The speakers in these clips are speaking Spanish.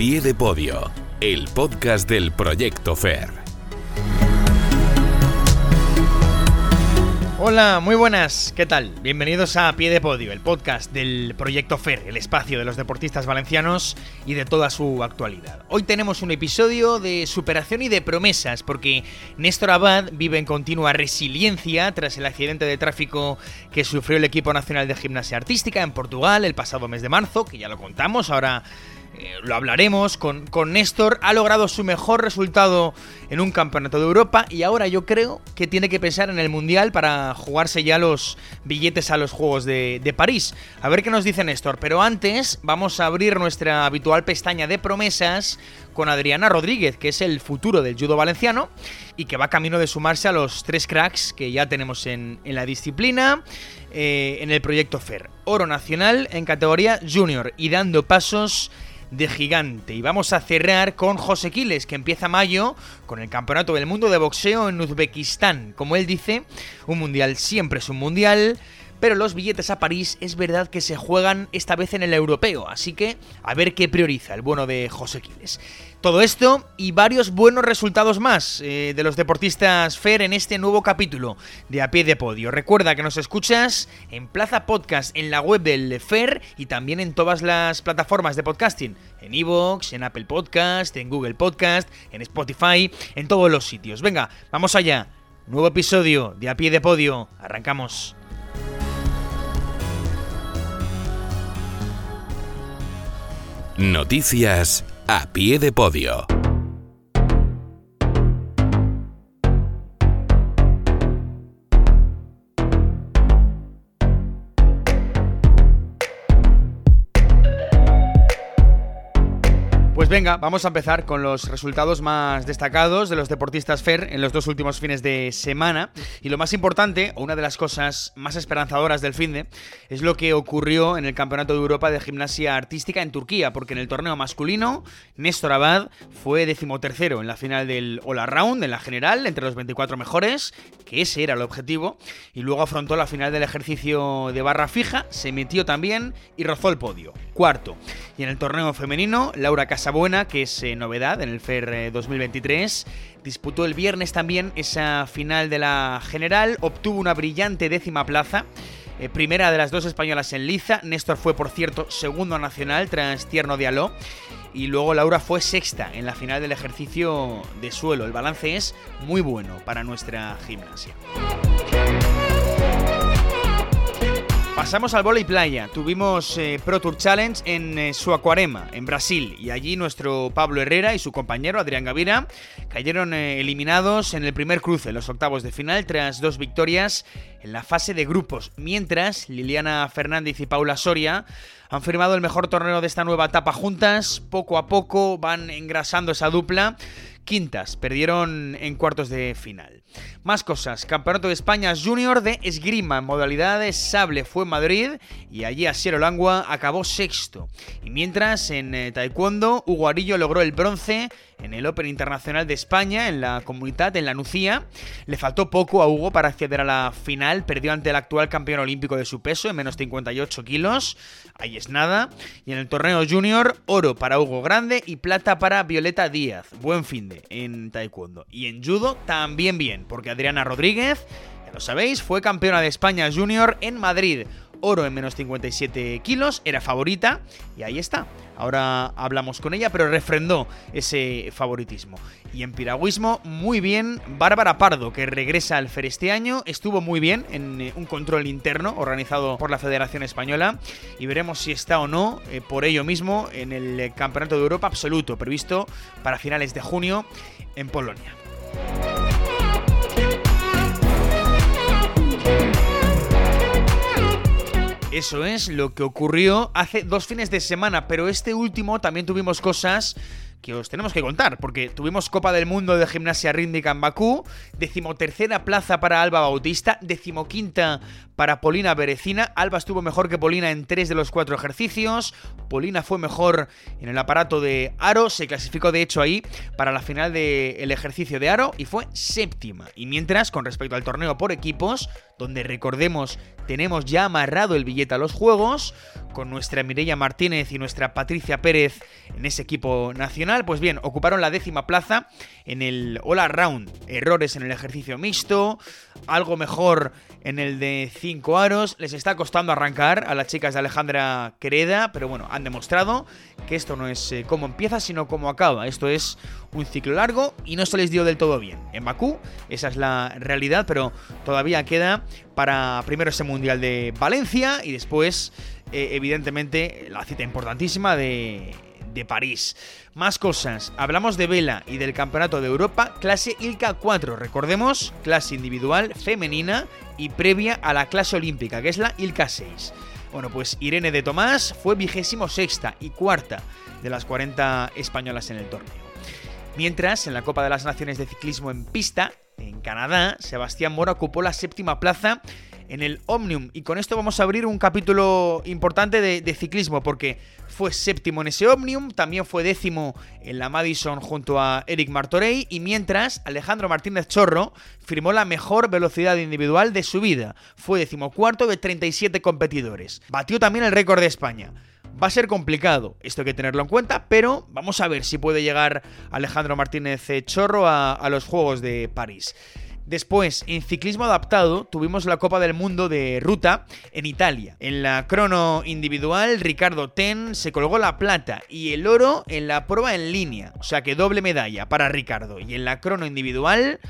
pie de podio, el podcast del Proyecto FER. Hola, muy buenas, ¿qué tal? Bienvenidos a Pie de Podio, el podcast del Proyecto FER, el espacio de los deportistas valencianos y de toda su actualidad. Hoy tenemos un episodio de superación y de promesas, porque Néstor Abad vive en continua resiliencia tras el accidente de tráfico que sufrió el equipo nacional de gimnasia artística en Portugal el pasado mes de marzo, que ya lo contamos, ahora eh, lo hablaremos con, con Néstor, ha logrado su mejor resultado en un campeonato de Europa y ahora yo creo que tiene que pensar en el Mundial para jugarse ya los billetes a los Juegos de, de París. A ver qué nos dice Néstor, pero antes vamos a abrir nuestra habitual pestaña de promesas con Adriana Rodríguez, que es el futuro del judo valenciano y que va camino de sumarse a los tres cracks que ya tenemos en, la disciplina, eh, en el proyecto FER. Oro nacional en categoría junior y dando pasos de gigante. Y vamos a cerrar con José Quiles, que empieza mayo con el Campeonato del Mundo de Boxeo en Uzbekistán. Como él dice, un mundial siempre es un mundial. Pero los billetes a París es verdad que se juegan esta vez en el europeo, así que a ver qué prioriza el bueno de José Quiles. Todo esto y varios buenos resultados más eh, de los deportistas FER en este nuevo capítulo de A Pie de Podio. Recuerda que nos escuchas en Plaza Podcast, en la web del FER y también en todas las plataformas de podcasting. En Evox, en Apple Podcast, en Google Podcast, en Spotify, en todos los sitios. Venga, vamos allá. Nuevo episodio de A Pie de Podio. Arrancamos. Noticias a pie de podio. Venga, vamos a empezar con los resultados más destacados de los deportistas FER en los dos últimos fines de semana. Y lo más importante, o una de las cosas más esperanzadoras del fin de, es lo que ocurrió en el Campeonato de Europa de Gimnasia Artística en Turquía, porque en el torneo masculino, Néstor Abad fue decimotercero en la final del All Around, en la general, entre los 24 mejores, que ese era el objetivo, y luego afrontó la final del ejercicio de barra fija, se metió también y rozó el podio, cuarto. Y en el torneo femenino, Laura Casabuena, que es eh, novedad en el FER eh, 2023, disputó el viernes también esa final de la general, obtuvo una brillante décima plaza. eh, primera de las dos españolas en liza, Néstor fue por cierto segundo nacional tras Tierno Dialó y luego Laura fue sexta en la final del ejercicio de suelo. El balance es muy bueno para nuestra gimnasia. Pasamos al vóley playa. Tuvimos eh, Pro Tour Challenge en eh, Suacuarema, en Brasil, y allí nuestro Pablo Herrera y su compañero Adrián Gavira cayeron eh, eliminados en el primer cruce, los octavos de final, tras dos victorias en la fase de grupos, mientras Liliana Fernández y Paula Soria han firmado el mejor torneo de esta nueva etapa juntas, poco a poco van engrasando esa dupla. Quintas, perdieron en cuartos de final. Más cosas, Campeonato de España Junior de Esgrima en modalidades sable fue en Madrid y allí Asiero Langua acabó sexto. Y mientras en eh, Taekwondo, Hugo Arillo logró el bronce en el Open Internacional de España, en la comunidad, en la Nucía. Le faltó poco a Hugo para acceder a la final, perdió ante el actual campeón olímpico de su peso, en menos 58 kilos. Ahí es nada. Y en el torneo junior, oro para Hugo Grande y plata para Violeta Díaz. Buen fin de en Taekwondo. Y en judo también bien, porque Adriana Rodríguez, ya lo sabéis, fue campeona de España junior en Madrid. Oro en menos 57 kilos, era favorita y ahí está. Ahora hablamos con ella, pero refrendó ese favoritismo. Y en piragüismo, muy bien, Bárbara Pardo, que regresa al FER este año, estuvo muy bien en eh, un control interno organizado por la Federación Española y veremos si está o no, eh, por ello mismo, en el eh, Campeonato de Europa absoluto, previsto para finales de junio en Polonia. Eso es lo que ocurrió hace dos fines de semana, pero este último también tuvimos cosas que os tenemos que contar, porque tuvimos Copa del Mundo de Gimnasia Rítmica en Bakú, decimotercera plaza para Alba Bautista, decimoquinta para Polina Berecina. Alba estuvo mejor que Polina en tres de los cuatro ejercicios. Polina fue mejor en el aparato de aro. Se clasificó de hecho ahí para la final del ejercicio de aro y fue séptima. Y mientras, con respecto al torneo por equipos, donde recordemos tenemos ya amarrado el billete a los juegos, con nuestra Mireia Martínez y nuestra Patricia Pérez en ese equipo nacional, pues bien, ocuparon la décima plaza en el All Around. Errores en el ejercicio mixto, algo mejor en el de 5 aros. Les está costando arrancar a las chicas de Alejandra Quereda, pero bueno, han demostrado que esto no es eh, cómo empieza, sino cómo acaba. Esto es un ciclo largo y no se les dio del todo bien. En Bakú, esa es la realidad, pero todavía queda para primero ese Mundial de Valencia y después, eh, evidentemente, la cita importantísima de de París. Más cosas, hablamos de vela y del Campeonato de Europa, clase ILCA 4, recordemos, clase individual femenina y previa a la clase olímpica, que es la ILCA 6. Bueno, pues Irene de Tomás fue vigésimo sexta y cuarta de las 40 españolas en el torneo. Mientras, en la Copa de las Naciones de Ciclismo en pista, en Canadá, Sebastián Mora ocupó la séptima plaza en el Omnium. Y con esto vamos a abrir un capítulo importante de, ciclismo, porque fue séptimo en ese Omnium, también fue décimo en la Madison junto a Eric Martorey, y mientras Alejandro Martínez Chorro firmó la mejor velocidad individual de su vida. Fue decimocuarto de 37 competidores. Batió también el récord de España. Va a ser complicado, esto hay que tenerlo en cuenta, pero vamos a ver si puede llegar Alejandro Martínez Chorro a los Juegos de París. Después, en ciclismo adaptado, tuvimos la Copa del Mundo de ruta en Italia. En la crono individual, Ricardo Ten se colgó la plata y el oro en la prueba en línea. O sea que doble medalla para Ricardo. Y en la crono individual,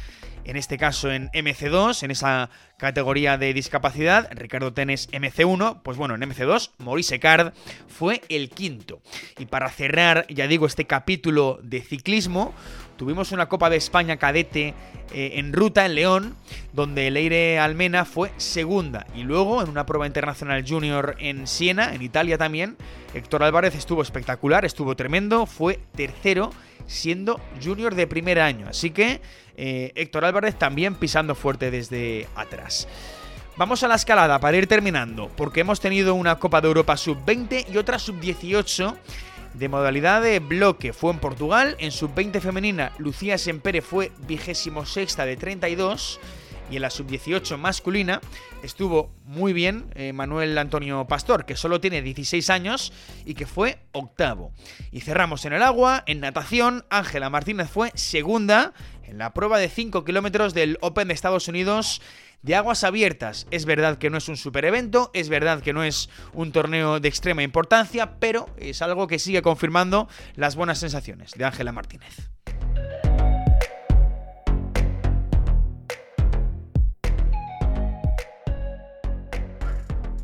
en este caso en MC2, en esa categoría de discapacidad, Ricardo Tenes MC1, pues bueno, en MC2, Maurice Card fue el quinto. Y para cerrar, ya digo, este capítulo de ciclismo, tuvimos una Copa de España cadete eh, en ruta en León, donde Leire Almena fue segunda. Y luego en una prueba internacional junior en Siena, en Italia también, Héctor Álvarez estuvo espectacular, estuvo tremendo, fue tercero siendo junior de primer año. Así que eh, Héctor Álvarez también pisando fuerte desde atrás. Vamos a la escalada para ir terminando, porque hemos tenido una Copa de Europa sub-20 y otra sub-18 de modalidad de bloque. Fue en Portugal, en sub-20 femenina Lucía Sempere fue vigésimo sexta de 32 y en la sub-18 masculina estuvo muy bien eh, Manuel Antonio Pastor, que solo tiene 16 años y que fue octavo. Y cerramos en el agua, en natación, Ángela Martínez fue segunda en la prueba de 5 kilómetros del Open de Estados Unidos de aguas abiertas. Es verdad que no es un super evento, es verdad que no es un torneo de extrema importancia, pero es algo que sigue confirmando las buenas sensaciones de Ángela Martínez.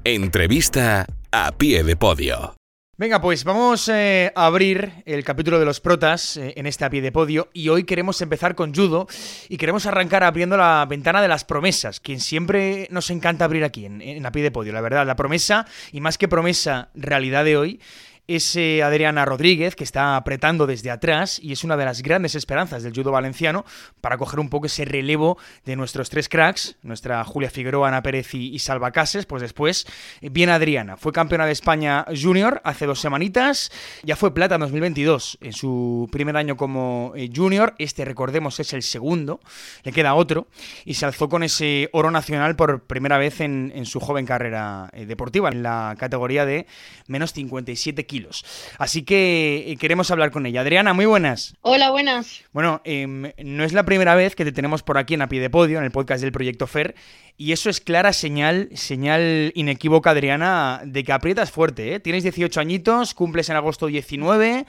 Entrevista a pie de podio. Venga, pues vamos eh, a abrir el capítulo de los protas eh, en este a pie de podio y hoy queremos empezar con judo y queremos arrancar abriendo la ventana de las promesas, quien siempre nos encanta abrir aquí en, en a pie de podio, la verdad, la promesa y más que promesa, realidad de hoy es Adriana Rodríguez, que está apretando desde atrás y es una de las grandes esperanzas del judo valenciano para coger un poco ese relevo de nuestros tres cracks, nuestra Julia Figueroa, Ana Pérez y, Salva Cases. Pues después viene Adriana, fue campeona de España junior hace dos semanitas, ya fue plata en 2022 en su primer año como eh, junior, este recordemos es el segundo, le queda otro, y se alzó con ese oro nacional por primera vez en, su joven carrera eh, deportiva, en la categoría de menos 57 kilos Así que eh, queremos hablar con ella. Adriana, muy buenas. Hola, buenas. Bueno, em, no es la primera vez que te tenemos por aquí en A Pie de Podio, en el podcast del Proyecto FER, y eso es clara señal, señal inequívoca, Adriana, de que aprietas fuerte. ¿eh? Tienes 18 añitos, cumples en agosto 19,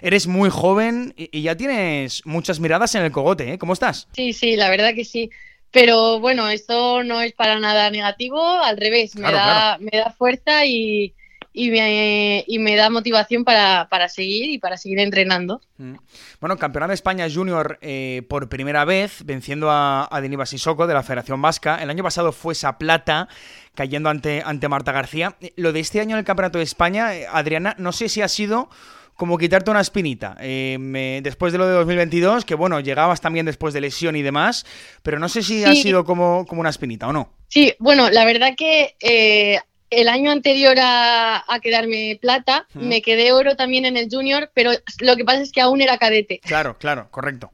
eres muy joven y, ya tienes muchas miradas en el cogote. ¿eh? ¿Cómo estás? Sí, sí, la verdad que sí. Pero bueno, esto no es para nada negativo, al revés, me, da, me da fuerza y, y me, y me da motivación para, seguir y para seguir entrenando. Mm. Bueno, campeona de España Junior eh, por primera vez, venciendo a, a Denis Sissoko de la Federación Vasca. El año pasado fue esa plata cayendo ante, ante Marta García. Lo de este año en el Campeonato de España, eh, Adriana, no sé si ha sido como quitarte una espinita. Eh, después de lo de 2022, que bueno, llegabas también después de lesión y demás, pero no sé si ha sido como, como una espinita o no. Sí, bueno, la verdad que eh, el año anterior a, quedarme plata, me quedé oro también en el junior, pero lo que pasa es que aún era cadete. Claro, claro, correcto.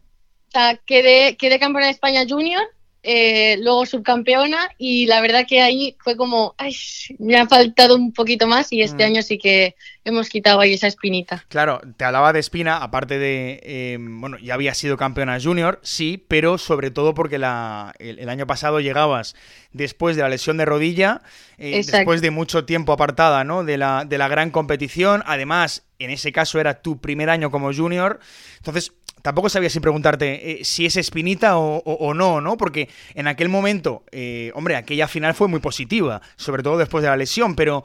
O sea, quedé, quedé campeona de España junior eh, luego subcampeona y la verdad que ahí fue como, ay, me ha faltado un poquito más y este mm. año sí que hemos quitado ahí esa espinita. Claro, te hablaba de espina, aparte de, em, bueno, ya había sido campeona junior, sí, pero sobre todo porque la, el, año pasado llegabas después de la lesión de rodilla, eh, después de mucho tiempo apartada, ¿no? De la, de la gran competición, además, en ese caso era tu primer año como junior, entonces tampoco sabía si preguntarte eh, si es espinita o, no, ¿no? Porque en aquel momento, eh, hombre, aquella final fue muy positiva, sobre todo después de la lesión, pero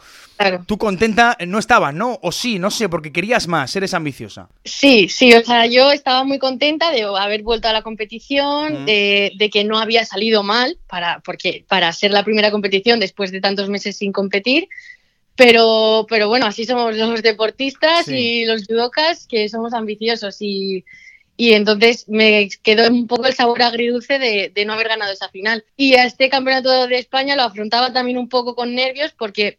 tú contenta no estabas, ¿no? O sí, no sé, porque querías más, eres ambiciosa. Sí, sí, o sea, yo estaba muy contenta de haber vuelto a la competición, de, que no había salido mal, para, porque para ser la primera competición después de tantos meses sin competir, pero, pero bueno, así somos los deportistas y los judocas, que somos ambiciosos y y entonces me quedó un poco el sabor agridulce de, no haber ganado esa final. Y a este campeonato de España lo afrontaba también un poco con nervios porque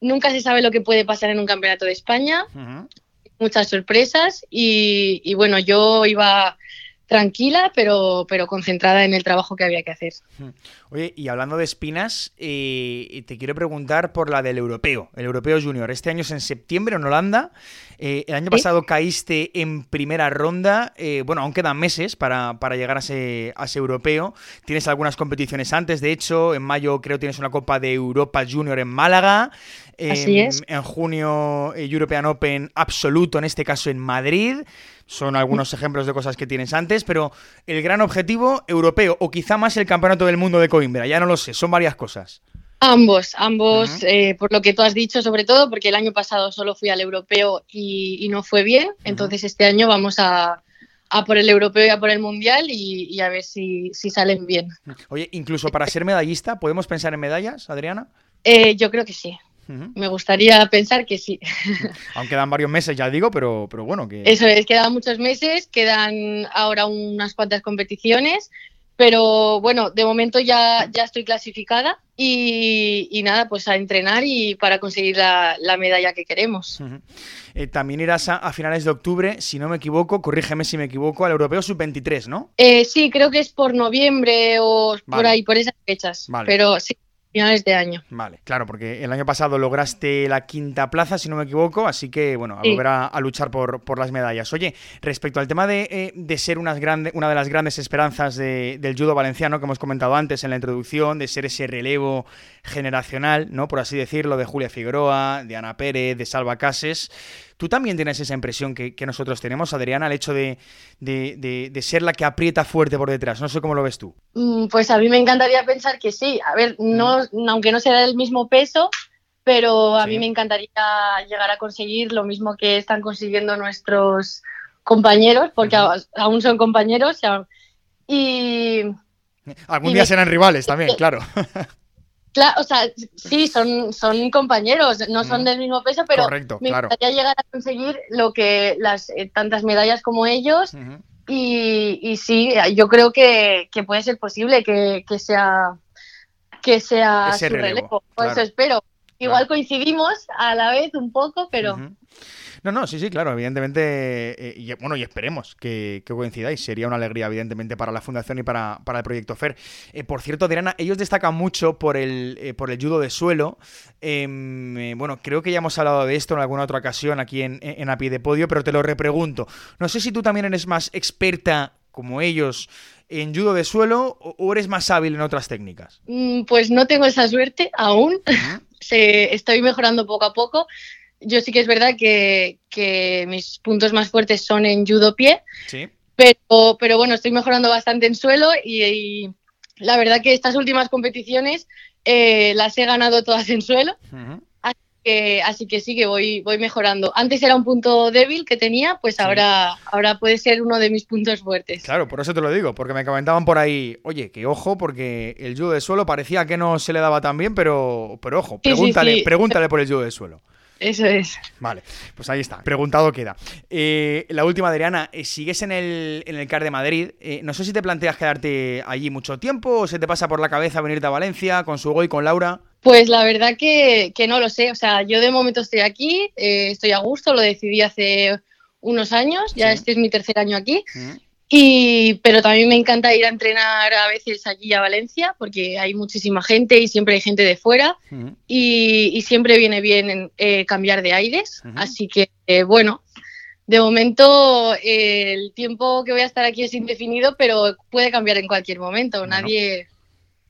nunca se sabe lo que puede pasar en un campeonato de España. Muchas sorpresas y, y, bueno, yo iba tranquila, pero, pero concentrada en el trabajo que había que hacer. Oye, y hablando de espinas, eh, te quiero preguntar por la del europeo, el europeo junior. Este año es en septiembre en Holanda. Eh, el año pasado caíste en primera ronda. Eh, bueno, aún quedan meses para, llegar a ese, a ese, europeo. Tienes algunas competiciones antes, de hecho, en mayo creo tienes una Copa de Europa Junior en Málaga. Así es. En junio, European Open absoluto, en este caso en Madrid. Son algunos ejemplos de cosas que tienes antes, pero el gran objetivo europeo, o quizá más el Campeonato del Mundo de Coimbra, ya no lo sé, son varias cosas. Ambos, ambos, eh, por lo que tú has dicho, sobre todo porque el año pasado solo fui al europeo y, no fue bien, entonces este año vamos a, por el europeo y a por el mundial y, a ver si, salen bien. Oye, incluso para ser medallista, ¿podemos pensar en medallas, Adriana? Eh, yo creo que sí. Me gustaría pensar que sí. Aunque quedan varios meses, ya digo, pero, pero bueno. Que... Eso es, quedan muchos meses, quedan ahora unas cuantas competiciones, pero bueno, de momento ya, ya estoy clasificada y, nada, pues a entrenar y para conseguir la, medalla que queremos. Eh, también irás a, finales de octubre, si no me equivoco, corrígeme si me equivoco, al Europeo Sub-23, ¿no? Eh, sí, creo que es por noviembre o por ahí, por esas fechas. Pero sí, finales de año. Vale, claro, porque el año pasado lograste la quinta plaza, si no me equivoco, así que, bueno, a volver a, luchar por, por, las medallas. Oye, respecto al tema de, eh, de ser unas grande, una de las grandes esperanzas del judo valenciano que hemos comentado antes en la introducción, de ser ese relevo generacional, ¿no? Por así decirlo, de Julia Figueroa, de Ana Pérez, de Salva Cases, ¿Tú también tienes esa impresión que, nosotros tenemos, Adriana, el hecho de, ser la que aprieta fuerte por detrás? No sé cómo lo ves tú. Mm, pues a mí me encantaría pensar que sí. A ver, no, aunque no sea del mismo peso, pero a mí me encantaría llegar a conseguir lo mismo que están consiguiendo nuestros compañeros, porque aún son compañeros. Y. Algún día serán rivales también, claro. Claro, o sea, sí, son, son compañeros, no son del mismo peso, pero me gustaría llegar a conseguir lo que las eh, tantas medallas como ellos. y, y, sí, yo creo que, puede ser posible que, sea que sea su relevo. Eso espero. Igual coincidimos a la vez un poco, pero. No, no, sí, sí, claro, evidentemente, eh, y, bueno, y esperemos que, coincidáis, sería una alegría, evidentemente, para la Fundación y para, el Proyecto FER. Eh, por cierto, Adriana, ellos destacan mucho por el, eh, por el judo de suelo. Em, bueno, creo que ya hemos hablado de esto en alguna otra ocasión aquí en, en A Pie de Podio, pero te lo repregunto. No sé si tú también eres más experta como ellos en judo de suelo o eres más hábil en otras técnicas? Mm, pues no tengo esa suerte aún. estoy mejorando poco a poco yo sí que es verdad que, mis puntos más fuertes son en judo pie, pero, pero bueno, estoy mejorando bastante en suelo y, la verdad que estas últimas competiciones eh, las he ganado todas en suelo. así, que, así que sí que voy, voy mejorando. Antes era un punto débil que tenía, pues ahora, ahora puede ser uno de mis puntos fuertes. Claro, por eso te lo digo, porque me comentaban por ahí, oye, que ojo, porque el judo de suelo parecía que no se le daba tan bien, pero, pero ojo, pregúntale, pregúntale por el judo de suelo. Eso es. Vale, pues ahí está. Preguntado queda. Eh, la última, Adriana. Eh, ¿Sigues en el, en el CAR de Madrid? Eh, no sé si te planteas quedarte allí mucho tiempo o se te pasa por la cabeza venirte a Valencia con su y con Laura. Pues la verdad que, no lo sé. O sea, yo de momento estoy aquí, estoy a gusto, lo decidí hace unos años, ya este es mi tercer año aquí. Y, pero también me encanta ir a entrenar a veces allí a Valencia porque hay muchísima gente y siempre hay gente de fuera y, siempre viene bien eh, cambiar de aires. Así que, eh, bueno, de momento el tiempo que voy a estar aquí es indefinido, pero puede cambiar en cualquier momento. Nadie,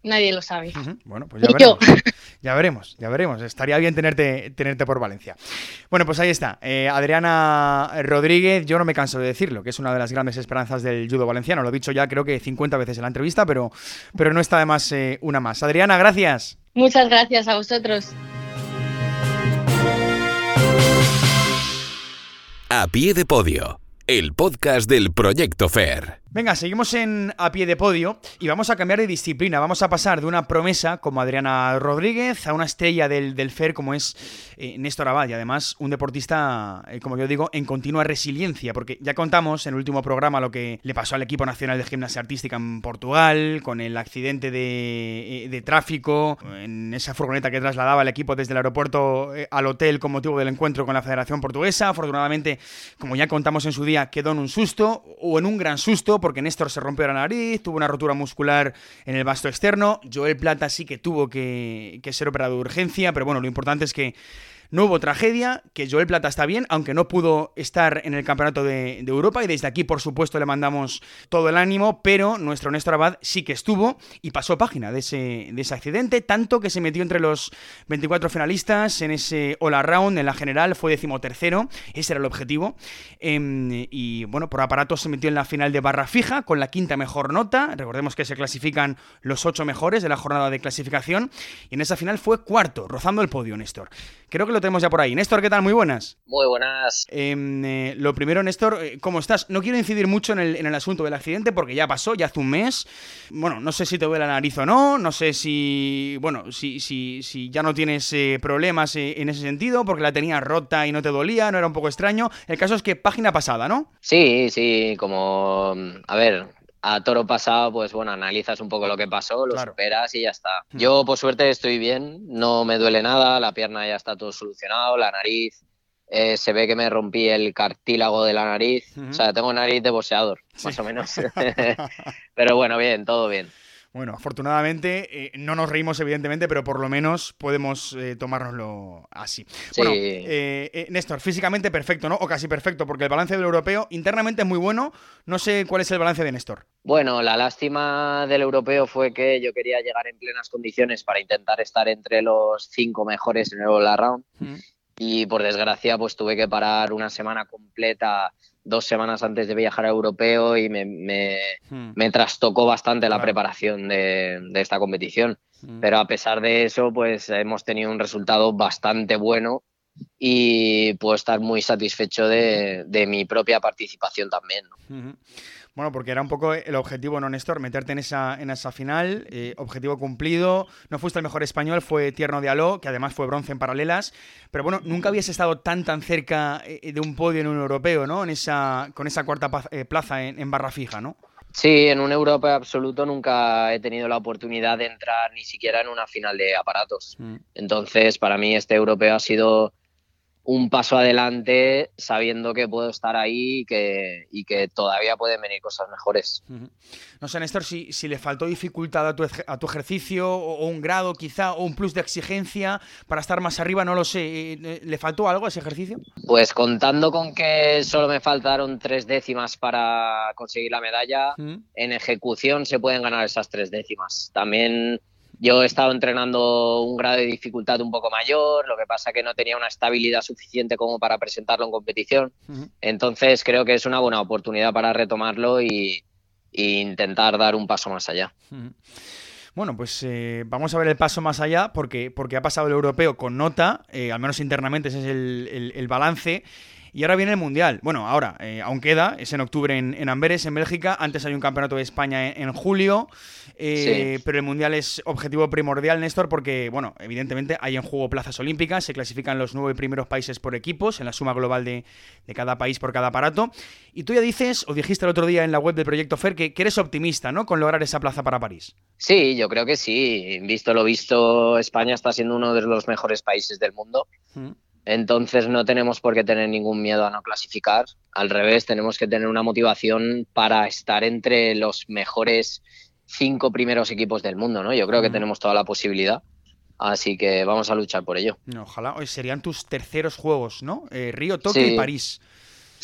nadie lo sabe. Bueno, pues ya veremos. Ya veremos, ya veremos. Estaría bien tenerte, tenerte por Valencia. Bueno, pues ahí está. Eh, Adriana Rodríguez, yo no me canso de decirlo, que es una de las grandes esperanzas del judo valenciano. Lo he dicho ya creo que 50 veces en la entrevista, pero, pero no está de más eh, una más. Adriana, gracias. Muchas gracias a vosotros. A pie de podio, el podcast del Proyecto FAIR. Venga, seguimos en a pie de podio y vamos a cambiar de disciplina. Vamos a pasar de una promesa como Adriana Rodríguez a una estrella del, del FER como es eh, Néstor Abad y además un deportista, eh, como yo digo, en continua resiliencia, porque ya contamos en el último programa lo que le pasó al equipo nacional de gimnasia artística en Portugal, con el accidente de, eh, tráfico, en esa furgoneta que trasladaba el equipo desde el aeropuerto al hotel con motivo del encuentro con la Federación Portuguesa. Afortunadamente, como ya contamos en su día, quedó en un susto o en un gran susto porque Néstor se rompió la nariz, tuvo una rotura muscular en el vasto externo. Joel Plata sí que tuvo que, que ser operado de urgencia, pero bueno, lo importante es que no hubo tragedia, que Joel Plata está bien, aunque no pudo estar en el Campeonato de, Europa y desde aquí, por supuesto, le mandamos todo el ánimo, pero nuestro Néstor Abad sí que estuvo y pasó página de ese, de ese accidente, tanto que se metió entre los 24 finalistas en ese All Around, en la general, fue decimotercero, ese era el objetivo, em, y bueno, por aparato se metió en la final de barra fija con la quinta mejor nota, recordemos que se clasifican los ocho mejores de la jornada de clasificación, y en esa final fue cuarto, rozando el podio, Néstor. Creo que lo tenemos ya por ahí. Néstor, ¿qué tal? Muy buenas. Muy buenas. Em, eh, lo primero, Néstor, eh, ¿cómo estás? No quiero incidir mucho en el, asunto del accidente porque ya pasó, ya hace un mes. Bueno, no sé si te duele la nariz o no, no sé si, bueno, si, si, si ya no tienes eh, problemas en ese sentido porque la tenías rota y no te dolía, no era un poco extraño. El caso es que página pasada, ¿no? Sí, sí, como, a ver, a toro pasado, pues bueno, analizas un poco lo que pasó, lo superas y ya está. Hmm. Yo, por suerte, estoy bien, no me duele nada, la pierna ya está todo solucionado, la nariz, eh, se ve que me rompí el cartílago de la nariz, o sea, tengo nariz de boxeador, más o menos. Pero bueno, bien, todo bien. Bueno, afortunadamente eh, no nos reímos evidentemente, pero por lo menos podemos eh, tomárnoslo así. Bueno, eh, Néstor, físicamente perfecto, ¿no? O casi perfecto, porque el balance del europeo internamente es muy bueno. No sé cuál es el balance de Néstor. Bueno, la lástima del europeo fue que yo quería llegar en plenas condiciones para intentar estar entre los cinco mejores en el All Around. Y por desgracia, pues tuve que parar una semana completa dos semanas antes de viajar a europeo y me, me, hmm. trastocó bastante la preparación de, esta competición. Hmm. Pero a pesar de eso, pues hemos tenido un resultado bastante bueno y puedo estar muy satisfecho de, mi propia participación también. Bueno, porque era un poco el objetivo, ¿no, Néstor? Meterte en esa, en esa final, eh, objetivo cumplido. No fuiste el mejor español, fue Tierno de Aló, que además fue bronce en paralelas. Pero bueno, nunca habías estado tan tan cerca eh, de un podio en un europeo, ¿no? En esa, con esa cuarta eh, plaza en, barra fija, ¿no? Sí, en un europeo absoluto nunca he tenido la oportunidad de entrar ni siquiera en una final de aparatos. Mm. Entonces, para mí este europeo ha sido un paso adelante sabiendo que puedo estar ahí y que, y que todavía pueden venir cosas mejores. No sé, Néstor, si, si le faltó dificultad a tu, a tu ejercicio o, un grado quizá o un plus de exigencia para estar más arriba, no lo sé. Eh, eh, ¿Le faltó algo a ese ejercicio? Pues contando con que solo me faltaron tres décimas para conseguir la medalla, en ejecución se pueden ganar esas tres décimas. También yo he estado entrenando un grado de dificultad un poco mayor, lo que pasa que no tenía una estabilidad suficiente como para presentarlo en competición. Entonces creo que es una buena oportunidad para retomarlo y, intentar dar un paso más allá. Bueno, pues eh, vamos a ver el paso más allá porque, porque ha pasado el europeo con nota, eh, al menos internamente ese es el balance. Y ahora viene el Mundial. Bueno, ahora, eh, aún queda, es en octubre en, Amberes, en Bélgica. Antes hay un campeonato de España en, julio. Eh, pero el Mundial es objetivo primordial, Néstor, porque, bueno, evidentemente hay en juego plazas olímpicas. Se clasifican los nueve primeros países por equipos, en la suma global de, cada país por cada aparato. Y tú ya dices, o dijiste el otro día en la web del Proyecto FER, que, que eres optimista, ¿no? Con lograr esa plaza para París. Sí, yo creo que sí. Visto lo visto, España está siendo uno de los mejores países del mundo. Mm. Entonces no tenemos por qué tener ningún miedo a no clasificar. Al revés, tenemos que tener una motivación para estar entre los mejores cinco primeros equipos del mundo, ¿no? Yo creo que tenemos toda la posibilidad. Así que vamos a luchar por ello. Ojalá. Hoy serían tus terceros juegos, ¿no? Eh, Río, Tokio y París.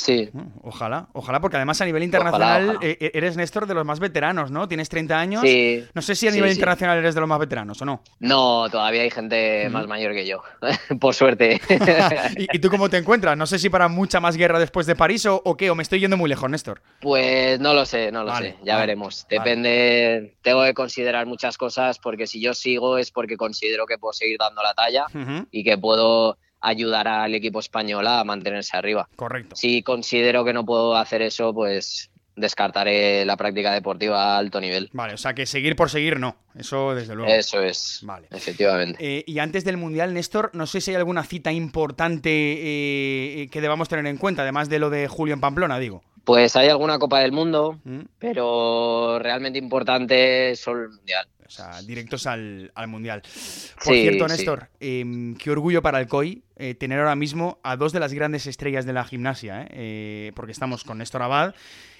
Sí. Ojalá, ojalá, porque además a nivel internacional eh, eh, eres Néstor de los más veteranos, ¿no? Tienes 30 años. Sí. No sé si a nivel internacional eres de los más veteranos o no. No, todavía hay gente más mayor que yo, por suerte. ¿Y, tú cómo te encuentras? No sé si para mucha más guerra después de París o, qué, o me estoy yendo muy lejos, Néstor. Pues no lo sé, no lo sé, ya veremos. Depende, tengo que considerar muchas cosas porque si yo sigo es porque considero que puedo seguir dando la talla y que puedo ayudar al equipo español a mantenerse arriba. Correcto. Si considero que no puedo hacer eso, pues descartaré la práctica deportiva a alto nivel. Vale, o sea que seguir por seguir no, eso desde luego. Eso es, vale. efectivamente. Eh, y antes del Mundial, Néstor, no sé si hay alguna cita importante eh, que debamos tener en cuenta, además de lo de Julio en Pamplona, digo. Pues hay alguna Copa del Mundo, mm. pero realmente importante es solo el Mundial. O sea, directos al, Mundial. Por cierto, Néstor, em, qué orgullo para el COI eh, tener ahora mismo a dos de las grandes estrellas de la gimnasia, eh, eh, porque estamos con Néstor Abad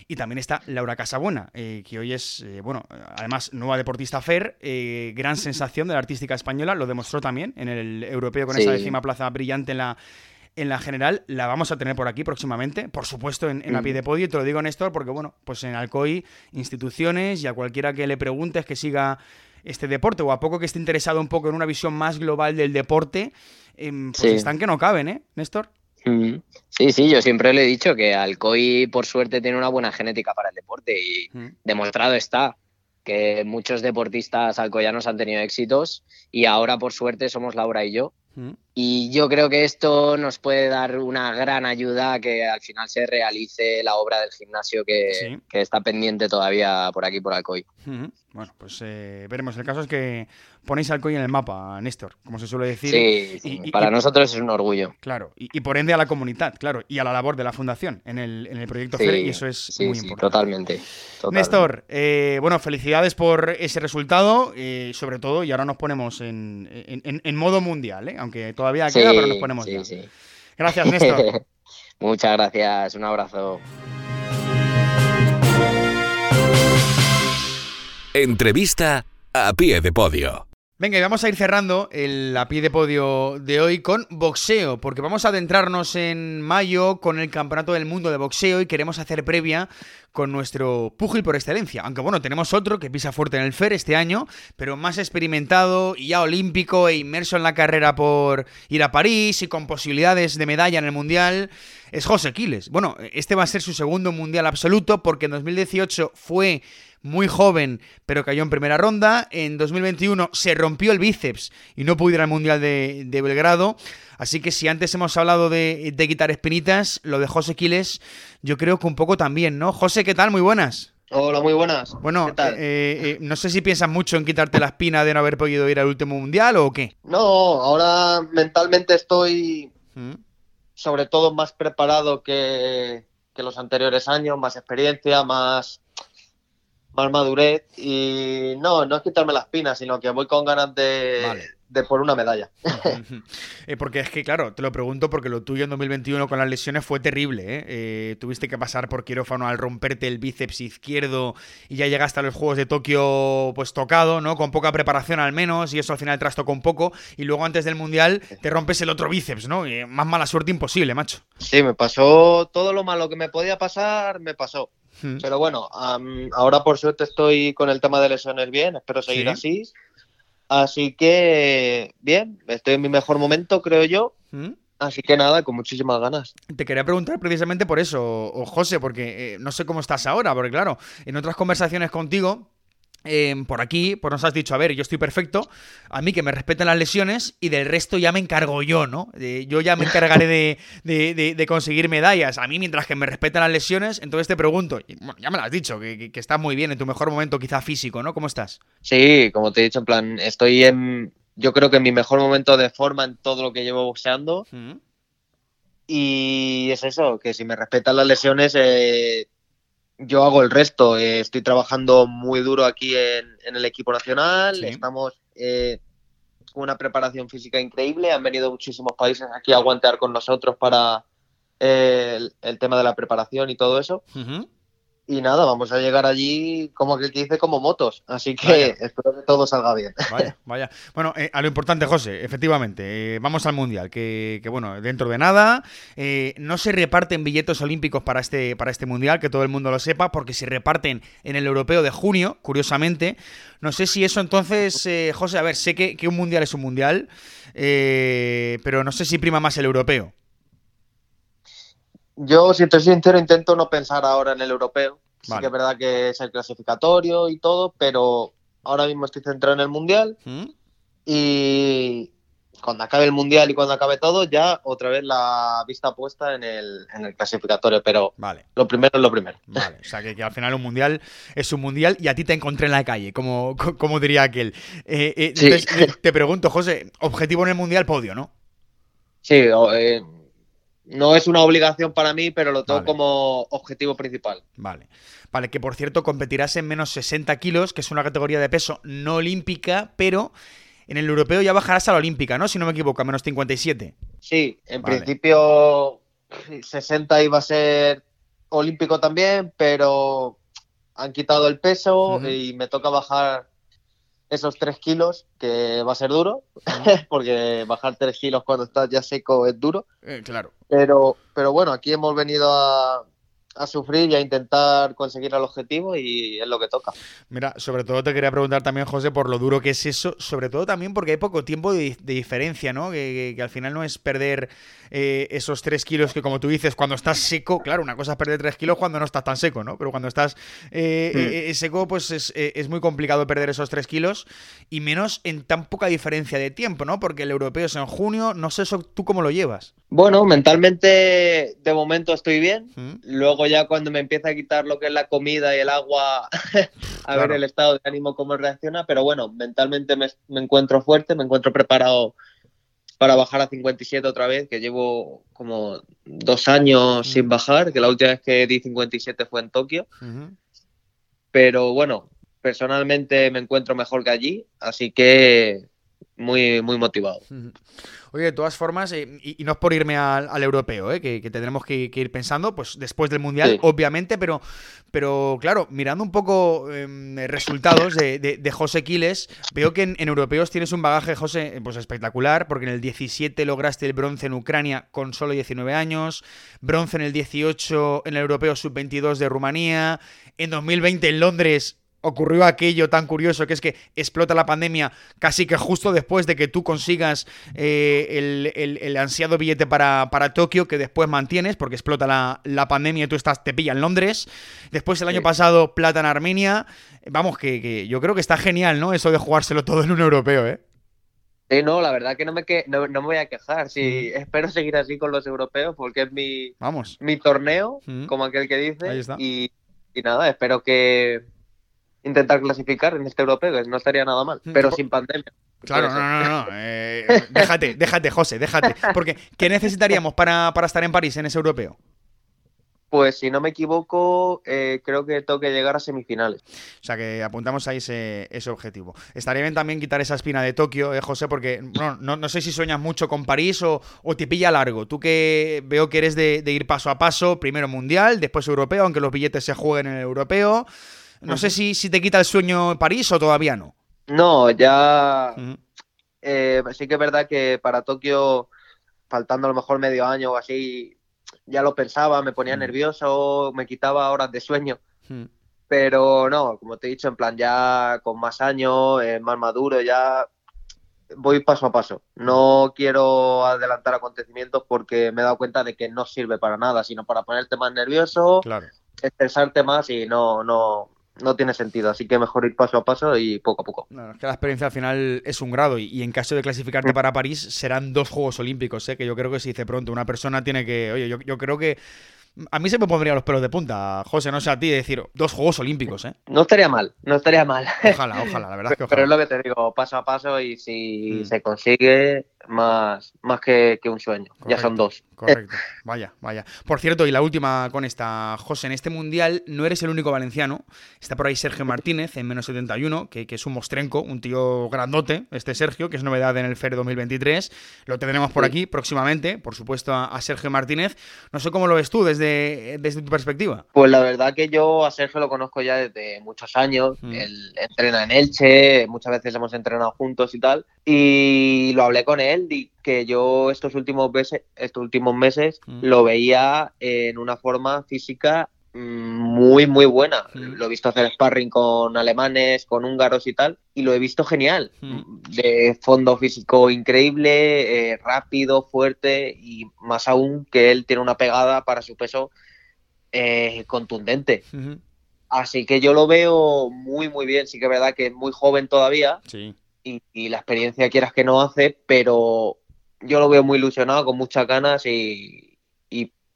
y también está Laura Casabuena, que hoy es, bueno, además nueva deportista FER, gran sensación de la artística española, lo demostró también en el europeo con esa décima plaza brillante en la en la general la vamos a tener por aquí próximamente, por supuesto en, en a pie de podio, y te lo digo Néstor, porque bueno, pues en Alcoy, instituciones y a cualquiera que le preguntes que siga este deporte o a poco que esté interesado un poco en una visión más global del deporte, em, pues están que no caben, ¿eh, Néstor? Sí, sí, yo siempre le he dicho que Alcoy por suerte tiene una buena genética para el deporte y demostrado está que muchos deportistas alcoyanos han tenido éxitos y ahora por suerte somos Laura y yo y yo creo que esto nos puede dar una gran ayuda a que al final se realice la obra del gimnasio que, está pendiente todavía por aquí, por Alcoy. Bueno, pues eh, veremos. El caso es que ponéis Alcoy en el mapa, Néstor, como se suele decir. Sí, y, para nosotros es un orgullo. Claro, y, por ende a la comunidad, claro, y a la labor de la fundación en el, en el proyecto FER, y eso es muy importante. Totalmente, Néstor, eh, bueno, felicidades por ese resultado, eh, sobre todo, y ahora nos ponemos en, en modo mundial, ¿eh? aunque todavía queda, pero nos ponemos ya. Gracias, Néstor. Muchas gracias, un abrazo. Entrevista a pie de podio. Venga, y vamos a ir cerrando el a pie de podio de hoy con boxeo, porque vamos a adentrarnos en mayo con el Campeonato del Mundo de Boxeo y queremos hacer previa con nuestro púgil por excelencia. Aunque bueno, tenemos otro que pisa fuerte en el FER este año, pero más experimentado y ya olímpico e inmerso en la carrera por ir a París y con posibilidades de medalla en el Mundial, es José Quiles. Bueno, este va a ser su segundo Mundial absoluto porque en 2018 fue muy joven, pero cayó en primera ronda. En 2021 se rompió el bíceps y no pudo ir al Mundial de, Belgrado. Así que si antes hemos hablado de, quitar espinitas, lo de José Quiles, yo creo que un poco también, ¿no? José, ¿qué tal? Muy buenas. Hola, muy buenas. Bueno, eh, eh, no sé si piensas mucho en quitarte la espina de no haber podido ir al último mundial o qué. No, ahora mentalmente estoy mm. sobre todo más preparado que, que los anteriores años, más experiencia, más más madurez y no, no es quitarme las pinas, sino que voy con ganas de, de por una medalla. Eh, porque es que, claro, te lo pregunto porque lo tuyo en 2021 con las lesiones fue terrible. ¿eh? ¿eh? tuviste que pasar por quirófano al romperte el bíceps izquierdo y ya llegaste a los Juegos de Tokio pues tocado, ¿no? Con poca preparación al menos y eso al final trastocó un poco y luego antes del Mundial te rompes el otro bíceps, ¿no? Y más mala suerte imposible, macho. Sí, me pasó todo lo malo que me podía pasar, me pasó. Pero bueno, ahora por suerte estoy con el tema de lesiones bien, espero seguir así. Así que, bien, estoy en mi mejor momento, creo yo. Así que nada, con muchísimas ganas. Te quería preguntar precisamente por eso, José, porque eh, no sé cómo estás ahora, porque claro, en otras conversaciones contigo Em, por aquí, pues nos has dicho, a ver, yo estoy perfecto, a mí que me respeten las lesiones y del resto ya me encargo yo, ¿no? yo ya me encargaré de, conseguir medallas. A mí, mientras que me respeten las lesiones, entonces te pregunto, bueno, ya me lo has dicho, que, estás muy bien en tu mejor momento, quizá físico, ¿no? ¿Cómo estás? Sí, como te he dicho, en plan, estoy en, yo creo que en mi mejor momento de forma en todo lo que llevo boxeando. Y es eso, que si me respetan las lesiones, eh, yo hago el resto. Eh, estoy trabajando muy duro aquí en, el equipo nacional. Estamos eh, con una preparación física increíble. Han venido muchísimos países aquí a aguantear con nosotros para eh, el, tema de la preparación y todo eso y nada, vamos a llegar allí como que dice como motos. Así que espero que todo salga bien. Vaya, vaya. Bueno, eh, a lo importante, José, efectivamente, eh, vamos al Mundial, que, bueno, dentro de nada, eh, no se reparten billetes olímpicos para este, para este Mundial, que todo el mundo lo sepa, porque se reparten en el europeo de junio, curiosamente. No sé si eso entonces, José, a ver, sé que, que, un Mundial es un Mundial, pero no sé si prima más el europeo. Yo, si estoy sincero, intento no pensar ahora en el europeo. Sí que es verdad que es el clasificatorio y todo, pero ahora mismo estoy centrado en el mundial. ¿Mm? Y cuando acabe el mundial y cuando acabe todo, ya otra vez la vista puesta en el, clasificatorio. Pero vale. lo primero es lo primero. Vale, o sea que, al final un mundial es un mundial y a ti te encontré en la calle, como, como diría aquel. Eh, eh, entonces, te pregunto, José, objetivo en el mundial, podio, ¿no? Sí, eh, no es una obligación para mí, pero lo tengo como objetivo principal. Vale. Vale, que por cierto competirás en menos 60 kilos, que es una categoría de peso no olímpica, pero en el europeo ya bajarás a la olímpica, ¿no? Si no me equivoco, a menos 57. Sí, en principio 60 iba a ser olímpico también, pero han quitado el peso y me toca bajar esos tres kilos, que va a ser duro, porque bajar tres kilos cuando estás ya seco es duro. Eh, claro. Pero, pero bueno, aquí hemos venido a, a sufrir y a intentar conseguir el objetivo y es lo que toca. Mira, sobre todo te quería preguntar también, José, por lo duro que es eso, sobre todo también porque hay poco tiempo de, diferencia, ¿no? Que, al final no es perder eh, esos tres kilos que, como tú dices, cuando estás seco, claro, una cosa es perder tres kilos cuando no estás tan seco, ¿no? Pero cuando estás eh, mm. eh, seco, pues es, muy complicado perder esos tres kilos y menos en tan poca diferencia de tiempo, ¿no? Porque el europeo es en junio, no sé eso, tú cómo lo llevas. Bueno, mentalmente de momento estoy bien. Luego ya cuando me empieza a quitar lo que es la comida y el agua, a ver el estado de ánimo cómo reacciona. Pero bueno, mentalmente me, encuentro fuerte, me encuentro preparado para bajar a 57 otra vez, que llevo como dos años sin bajar, que la última vez que di 57 fue en Tokio. Pero bueno, personalmente me encuentro mejor que allí, así que muy, muy motivado. Oye, de todas formas, eh, y, no es por irme al, europeo, eh, que, tendremos que, ir pensando, pues después del Mundial, obviamente, pero, pero claro, mirando un poco em, resultados de, José Quiles, veo que en, europeos tienes un bagaje, José, pues espectacular, porque en el 17 lograste el bronce en Ucrania con solo 19 años, bronce en el 18 en el europeo sub-22 de Rumanía, en 2020 en Londres ocurrió aquello tan curioso que es que explota la pandemia casi que justo después de que tú consigas eh, el, ansiado billete para, para, Tokio que después mantienes porque explota la, pandemia y tú estás, te pilla en Londres. Después el año pasado plata en Armenia. Vamos, que, yo creo que está genial, ¿no? Eso de jugárselo todo en un europeo, ¿eh? Sí, no, la verdad que no me, que, no, me voy a quejar. Sí, espero seguir así con los europeos porque es mi, Vamos. mi torneo, como aquel que dice. Y, y nada, espero que, intentar clasificar en este europeo, que no estaría nada mal, pero sin pandemia. Claro, no, no, no. Eh, déjate, déjate, José, déjate. Porque, ¿qué necesitaríamos para, estar en París en ese europeo? Pues si no me equivoco, eh, creo que tengo que llegar a semifinales. O sea que apuntamos ahí ese, objetivo. Estaría bien también quitar esa espina de Tokio, eh, José, porque no, no, sé si sueñas mucho con París o, te pilla largo. Tú que veo que eres de, de ir paso a paso, primero mundial, después europeo, aunque los billetes se jueguen en el europeo. No sé si, si te quita el sueño París o todavía no. No, ya. Eh, sí que es verdad que para Tokio, faltando a lo mejor medio año o así, ya lo pensaba, me ponía nervioso, me quitaba horas de sueño. Pero no, como te he dicho, en plan, ya con más años, eh, más maduro, ya voy paso a paso. No quiero adelantar acontecimientos porque me he dado cuenta de que no sirve para nada, sino para ponerte más nervioso, estresarte más y no, no, no tiene sentido. Así que mejor ir paso a paso y poco a poco. es que la experiencia al final es un grado y, en caso de clasificarte para París serán dos Juegos Olímpicos, ¿eh? que yo creo que se dice pronto. Una persona tiene que, oye, yo, yo creo que a mí se me pondrían los pelos de punta, José, no sé a ti, decir dos Juegos Olímpicos, ¿eh? No estaría mal, no estaría mal. Ojalá, ojalá, la verdad es que ojalá. Pero es lo que te digo, paso a paso y si mm. se consigue, más, más que, un sueño. ya son dos. Correcto. Vaya, vaya. Por cierto, y la última con esta, José, en este mundial no eres el único valenciano. Está por ahí Sergio Martínez en menos 71, que, que es un mostrenco, un tío grandote, este Sergio, que es novedad en el FER 2023. Lo tendremos por aquí próximamente, por supuesto, a, Sergio Martínez. No sé cómo lo ves tú desde, desde tu perspectiva. Pues la verdad que yo a Sergio lo conozco ya desde muchos años. Mm. Él entrena en Elche, muchas veces hemos entrenado juntos y tal. Y lo hablé con él y que yo estos últimos meses, estos últimos meses mm. lo veía en una forma física mm, muy muy buena. Mm. Lo he visto hacer sparring con alemanes, con húngaros y tal, y lo he visto genial. De fondo físico increíble, eh, rápido, fuerte y más aún que él tiene una pegada para su peso eh, contundente. Así que yo lo veo muy muy bien. Sí que es verdad que es muy joven todavía. Sí y, la experiencia quieras que no hace, pero yo lo veo muy ilusionado, con muchas ganas y,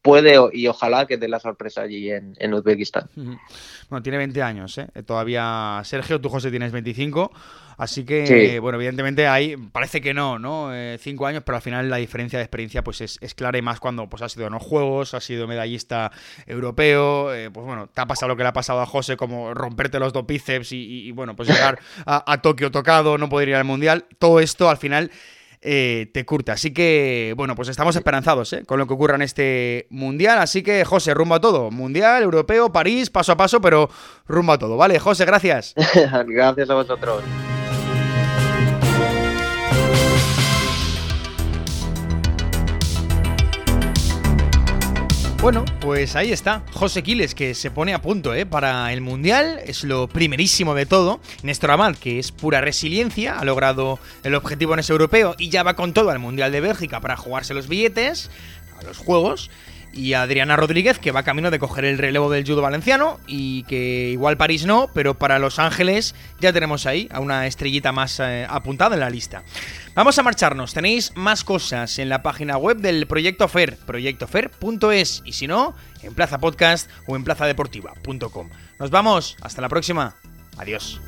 puede y ojalá que dé la sorpresa allí en, en Uzbekistán. Bueno, tiene 20 años, ¿eh? Todavía Sergio, tú José tienes 25. Así que, bueno, evidentemente hay, parece que no, ¿no? Eh, cinco años, pero al final la diferencia de experiencia pues es, clara y más cuando pues ha sido en los Juegos, ha sido medallista europeo, eh, pues bueno, te ha pasado lo que le ha pasado a José, como romperte los dos bíceps y, bueno, pues llegar a, a Tokio tocado, no poder ir al Mundial, todo esto al final eh, te curte. Así que, bueno, pues estamos esperanzados ¿eh? con lo que ocurra en este Mundial. Así que, José, rumbo a todo. Mundial, Europeo, París, paso a paso, pero rumbo a todo. Vale, José, gracias. gracias a vosotros. Bueno, pues ahí está, José Quiles, que se pone a punto ¿eh? para el Mundial, es lo primerísimo de todo. Néstor Abad, que es pura resiliencia, ha logrado el objetivo en ese europeo y ya va con todo al Mundial de Bélgica para jugarse los billetes, a los Juegos y Adriana Rodríguez, que va camino de coger el relevo del judo valenciano y que igual París no, pero para Los Ángeles ya tenemos ahí a una estrellita más eh, apuntada en la lista. Vamos a marcharnos, tenéis más cosas en la página web del Proyecto FER, proyectofer.es y si no, en Plaza Podcast o en plazadeportiva.com. Nos vamos, hasta la próxima, adiós.